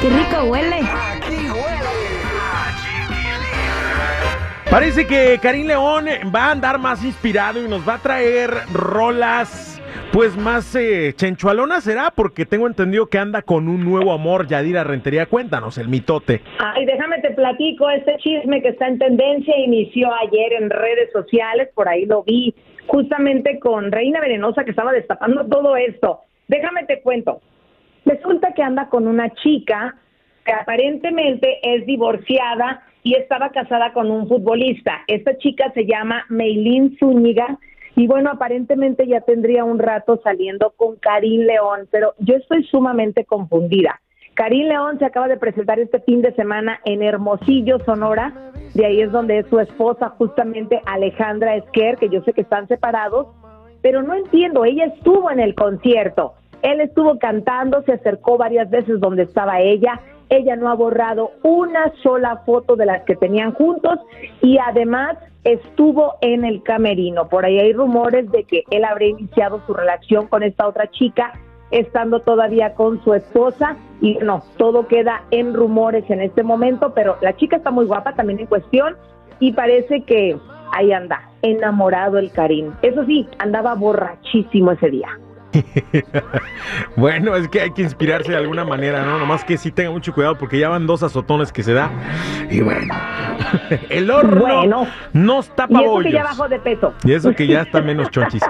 Qué rico huele. Parece que Karim León va a andar más inspirado y nos va a traer rolas, pues más eh, chenchualonas será, porque tengo entendido que anda con un nuevo amor, Yadira Rentería. Cuéntanos, el mitote. Ay, déjame te platico, este chisme que está en tendencia inició ayer en redes sociales, por ahí lo vi, justamente con Reina Venenosa que estaba destapando todo esto. Déjame te cuento. Resulta que anda con una chica que aparentemente es divorciada y estaba casada con un futbolista. Esta chica se llama Meilín Zúñiga y bueno, aparentemente ya tendría un rato saliendo con Karim León, pero yo estoy sumamente confundida. Karim León se acaba de presentar este fin de semana en Hermosillo, Sonora. De ahí es donde es su esposa, justamente Alejandra Esquer, que yo sé que están separados, pero no entiendo, ella estuvo en el concierto. Él estuvo cantando, se acercó varias veces donde estaba ella. Ella no ha borrado una sola foto de las que tenían juntos y además estuvo en el camerino. Por ahí hay rumores de que él habría iniciado su relación con esta otra chica estando todavía con su esposa y no, todo queda en rumores en este momento, pero la chica está muy guapa también en cuestión y parece que ahí anda, enamorado el Karim. Eso sí, andaba borrachísimo ese día. bueno, es que hay que inspirarse de alguna manera, ¿no? Nomás que sí tenga mucho cuidado porque ya van dos azotones que se da. Y bueno, el horno Bueno. nos tapa Y eso que ya bajó de peso. Y eso que ya está menos chonchis.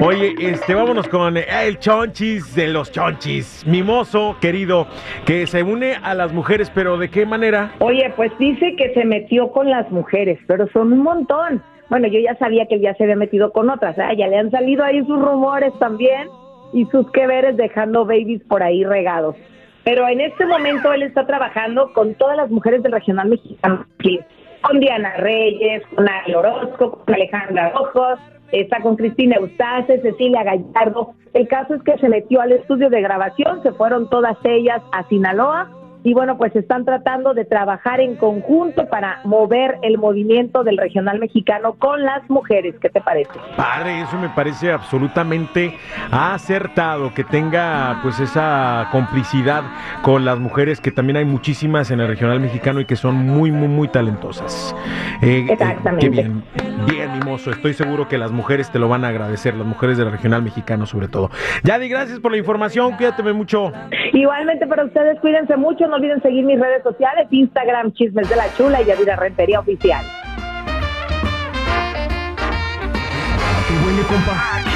Oye, este, vámonos con eh, el chonchis de los chonchis. Mimoso, querido, que se une a las mujeres, pero ¿de qué manera? Oye, pues dice que se metió con las mujeres, pero son un montón. Bueno, yo ya sabía que él ya se había metido con otras, ¿eh? ya le han salido ahí sus rumores también y sus que veres dejando babies por ahí regados. Pero en este momento él está trabajando con todas las mujeres del regional mexicano, con Diana Reyes, con Ari Orozco, con Alejandra Rojos, está con Cristina Eustace, Cecilia Gallardo. El caso es que se metió al estudio de grabación, se fueron todas ellas a Sinaloa y bueno, pues están tratando de trabajar en conjunto para mover el movimiento del regional mexicano con las mujeres. ¿Qué te parece? Padre, eso me parece absolutamente acertado, que tenga pues esa complicidad con las mujeres, que también hay muchísimas en el regional mexicano y que son muy, muy, muy talentosas. Eh, eh, Exactamente. qué bien, bien, mimoso. Estoy seguro que las mujeres te lo van a agradecer, las mujeres del regional mexicano sobre todo. Yadi, gracias por la información, cuídate mucho. Igualmente para ustedes, cuídense mucho, no olviden seguir mis redes sociales, Instagram, Chismes de la Chula y Yadira Rentería Oficial. ¿A qué huele, compa?